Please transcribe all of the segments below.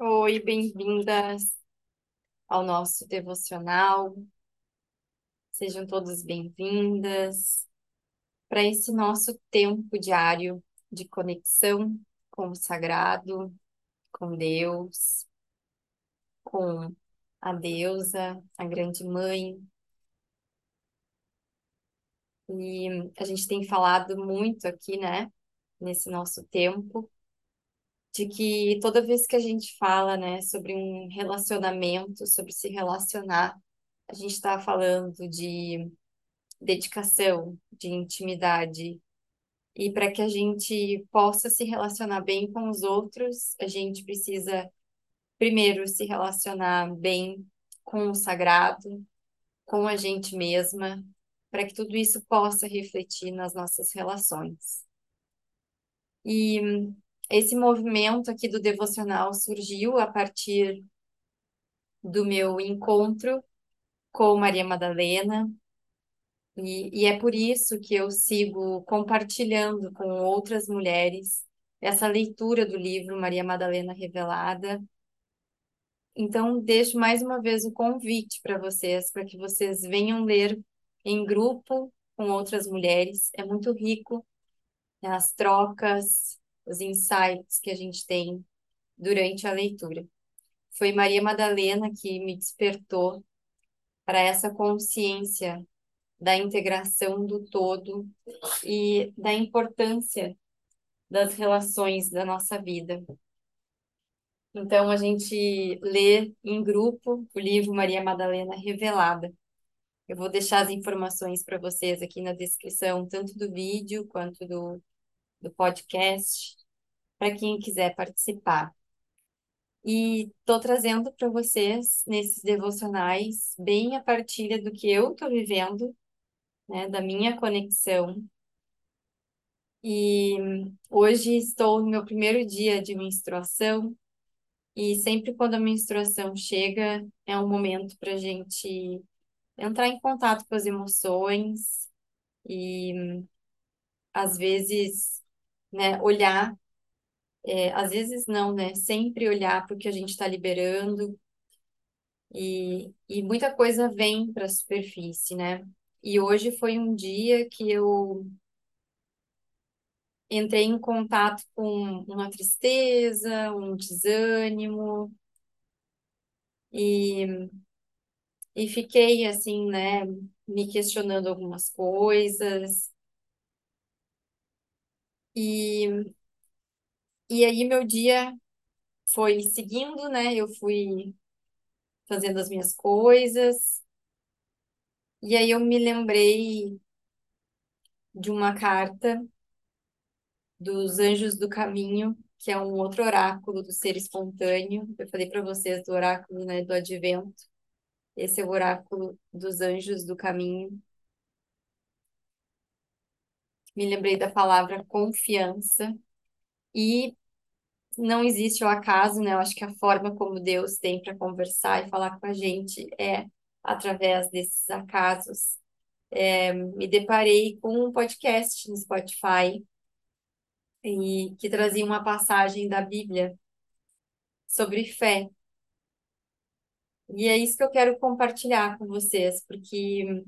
Oi, bem-vindas ao nosso devocional. Sejam todas bem-vindas para esse nosso tempo diário de conexão com o sagrado, com Deus, com a deusa, a grande mãe. E a gente tem falado muito aqui, né, nesse nosso tempo, de que toda vez que a gente fala, né, sobre um relacionamento, sobre se relacionar, a gente está falando de dedicação, de intimidade. E para que a gente possa se relacionar bem com os outros, a gente precisa primeiro se relacionar bem com o sagrado, com a gente mesma, para que tudo isso possa refletir nas nossas relações. E esse movimento aqui do devocional surgiu a partir do meu encontro com Maria Madalena, e, e é por isso que eu sigo compartilhando com outras mulheres essa leitura do livro Maria Madalena Revelada. Então, deixo mais uma vez o convite para vocês, para que vocês venham ler em grupo com outras mulheres. É muito rico né, as trocas, os insights que a gente tem durante a leitura. Foi Maria Madalena que me despertou para essa consciência da integração do todo e da importância das relações da nossa vida. Então, a gente lê em grupo o livro Maria Madalena Revelada. Eu vou deixar as informações para vocês aqui na descrição, tanto do vídeo quanto do, do podcast, para quem quiser participar. E estou trazendo para vocês, nesses devocionais, bem a partilha do que eu estou vivendo né, da minha conexão. E hoje estou no meu primeiro dia de menstruação, e sempre quando a menstruação chega, é um momento para a gente entrar em contato com as emoções e, às vezes, né, olhar, é, às vezes não, né, sempre olhar para o que a gente está liberando, e, e muita coisa vem para a superfície, né? E hoje foi um dia que eu entrei em contato com uma tristeza, um desânimo, e, e fiquei assim, né, me questionando algumas coisas. E, e aí meu dia foi seguindo, né? Eu fui fazendo as minhas coisas. E aí eu me lembrei de uma carta dos Anjos do Caminho, que é um outro oráculo do ser espontâneo. Eu falei para vocês do oráculo, né, do Advento. Esse é o oráculo dos Anjos do Caminho. Me lembrei da palavra confiança e não existe o acaso, né? Eu acho que a forma como Deus tem para conversar e falar com a gente é através desses acasos. É, me deparei com um podcast no Spotify e que trazia uma passagem da Bíblia sobre fé. E é isso que eu quero compartilhar com vocês, porque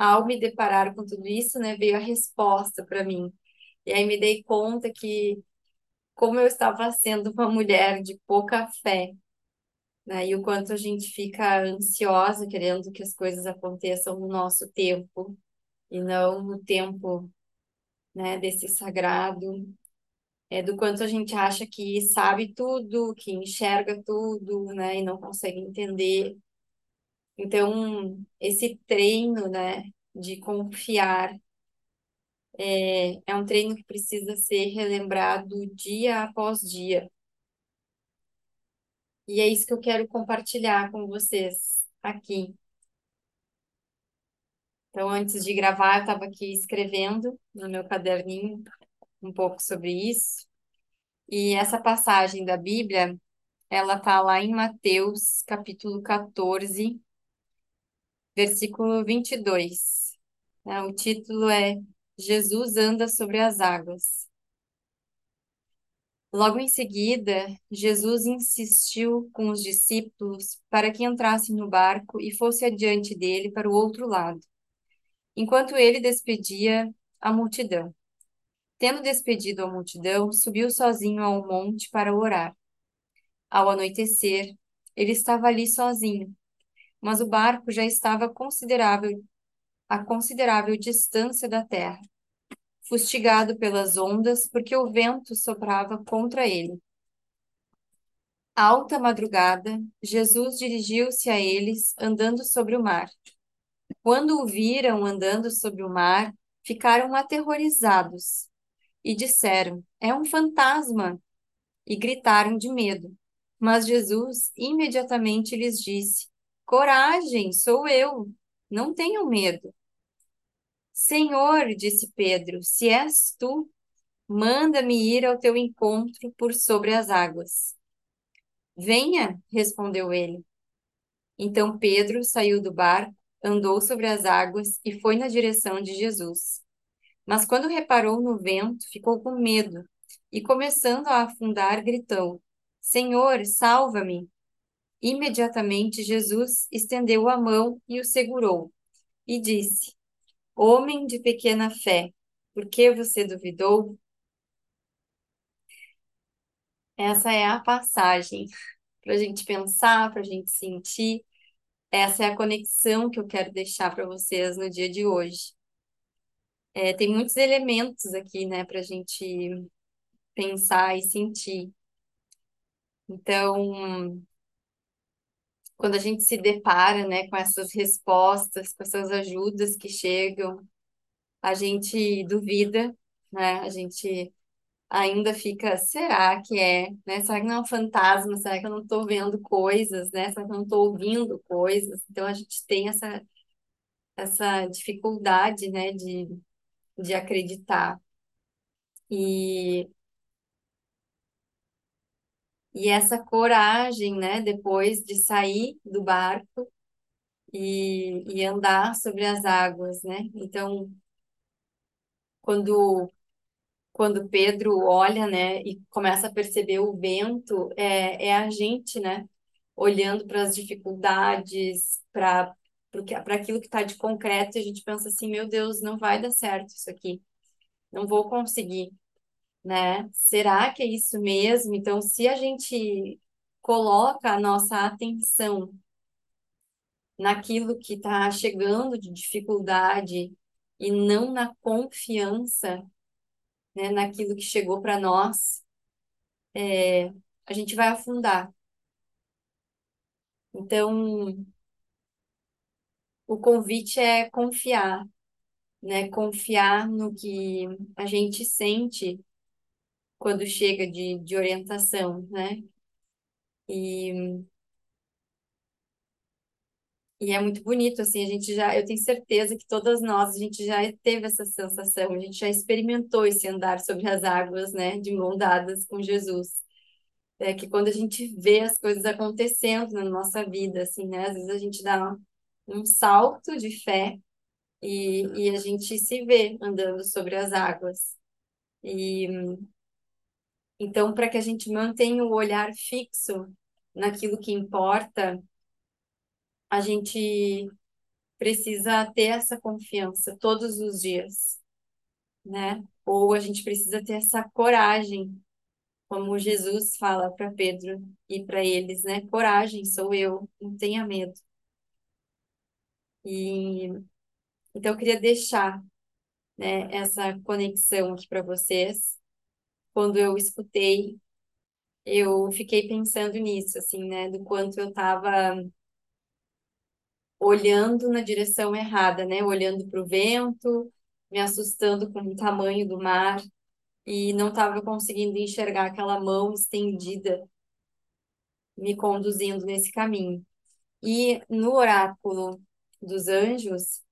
ao me deparar com tudo isso, né, veio a resposta para mim. E aí me dei conta que como eu estava sendo uma mulher de pouca fé, né, e o quanto a gente fica ansiosa querendo que as coisas aconteçam no nosso tempo e não no tempo né, desse sagrado, é, do quanto a gente acha que sabe tudo, que enxerga tudo, né, e não consegue entender. Então, esse treino, né, de confiar é, é um treino que precisa ser relembrado dia após dia. E é isso que eu quero compartilhar com vocês aqui. Então, antes de gravar, eu estava aqui escrevendo no meu caderninho um pouco sobre isso. E essa passagem da Bíblia, ela está lá em Mateus, capítulo 14, versículo 22. Né? O título é Jesus anda sobre as águas. Logo em seguida, Jesus insistiu com os discípulos para que entrassem no barco e fosse adiante dele para o outro lado, enquanto ele despedia a multidão. Tendo despedido a multidão, subiu sozinho ao monte para orar. Ao anoitecer, ele estava ali sozinho, mas o barco já estava considerável, a considerável distância da terra, fustigado pelas ondas, porque o vento soprava contra ele. Alta madrugada, Jesus dirigiu-se a eles, andando sobre o mar. Quando o viram andando sobre o mar, ficaram aterrorizados e disseram: É um fantasma! E gritaram de medo. Mas Jesus imediatamente lhes disse: Coragem, sou eu, não tenham medo. Senhor, disse Pedro, se és tu, manda-me ir ao teu encontro por sobre as águas. Venha, respondeu ele. Então Pedro saiu do barco, andou sobre as águas e foi na direção de Jesus. Mas quando reparou no vento, ficou com medo e, começando a afundar, gritou: Senhor, salva-me! Imediatamente Jesus estendeu a mão e o segurou e disse: Homem de pequena fé, por que você duvidou? Essa é a passagem para a gente pensar, para a gente sentir. Essa é a conexão que eu quero deixar para vocês no dia de hoje. É, tem muitos elementos aqui, né, para a gente pensar e sentir. Então, quando a gente se depara, né, com essas respostas, com essas ajudas que chegam, a gente duvida, né? A gente ainda fica, será que é, né? Será que não é um fantasma? Será que eu não estou vendo coisas, né? Será que eu não estou ouvindo coisas? Então a gente tem essa essa dificuldade, né, de, de acreditar. E e essa coragem, né, depois de sair do barco e, e andar sobre as águas, né? Então, quando quando Pedro olha, né, e começa a perceber o vento, é, é a gente, né, olhando para as dificuldades, para para aquilo que está de concreto, a gente pensa assim, meu Deus, não vai dar certo isso aqui, não vou conseguir, né? Será que é isso mesmo? Então, se a gente coloca a nossa atenção naquilo que está chegando de dificuldade e não na confiança, né, naquilo que chegou para nós, é, a gente vai afundar. Então, o convite é confiar, né? Confiar no que a gente sente quando chega de, de orientação, né? E, e é muito bonito, assim, a gente já, eu tenho certeza que todas nós, a gente já teve essa sensação, a gente já experimentou esse andar sobre as águas, né, de mão dadas com Jesus. É que quando a gente vê as coisas acontecendo na nossa vida, assim, né, às vezes a gente dá um salto de fé e, e a gente se vê andando sobre as águas. E então, para que a gente mantenha o olhar fixo naquilo que importa, a gente precisa ter essa confiança todos os dias, né? Ou a gente precisa ter essa coragem, como Jesus fala para Pedro e para eles, né? Coragem, sou eu, não tenha medo. E então eu queria deixar, né, essa conexão aqui para vocês. Quando eu escutei, eu fiquei pensando nisso, assim, né, do quanto eu estava olhando na direção errada, né, olhando para o vento, me assustando com o tamanho do mar e não estava conseguindo enxergar aquela mão estendida me conduzindo nesse caminho. E no oráculo dos anjos,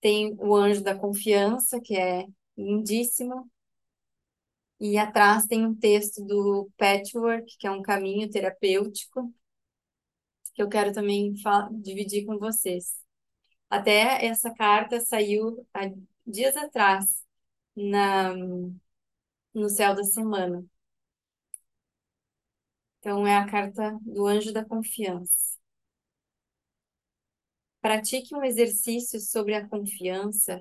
tem o anjo da confiança, que é lindíssimo, e atrás tem um texto do Patchwork, que é um caminho terapêutico, que eu quero também dividir com vocês. Até essa carta saiu há dias atrás, na, no Céu da Semana. Então, é a carta do anjo da confiança. Pratique um exercício sobre a confiança,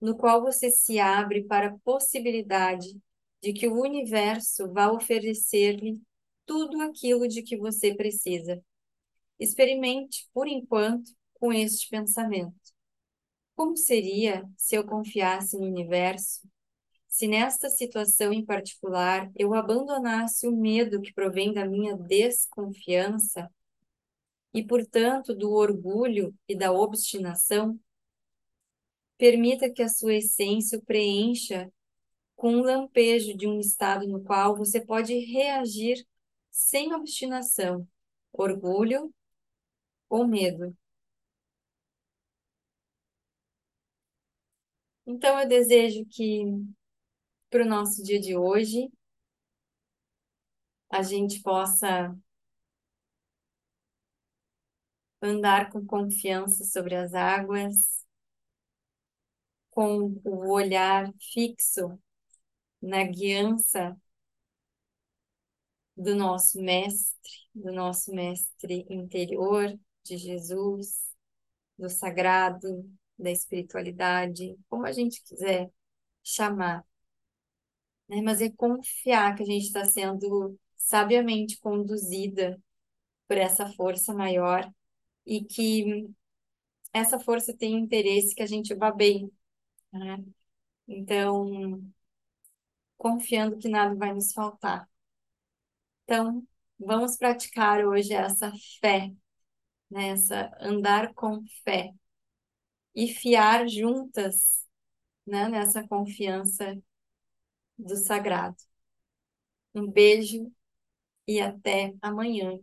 no qual você se abre para a possibilidade de que o universo vá oferecer-lhe tudo aquilo de que você precisa. Experimente, por enquanto, com este pensamento. Como seria se eu confiasse no universo? Se nesta situação em particular eu abandonasse o medo que provém da minha desconfiança e, portanto, do orgulho e da obstinação, permita que a sua essência o preencha com um lampejo de um estado no qual você pode reagir sem obstinação, orgulho ou medo. Então, eu desejo que para o nosso dia de hoje a gente possa andar com confiança sobre as águas, com o olhar fixo na guiança do nosso mestre, do nosso mestre interior, de Jesus, do sagrado, da espiritualidade, como a gente quiser chamar. Né? Mas é confiar que a gente está sendo sabiamente conduzida por essa força maior e que essa força tem interesse que a gente vá bem. Né? Então, confiando que nada vai nos faltar. Então, vamos praticar hoje essa fé, né? essa andar com fé e fiar juntas né? nessa confiança do sagrado. Um beijo e até amanhã.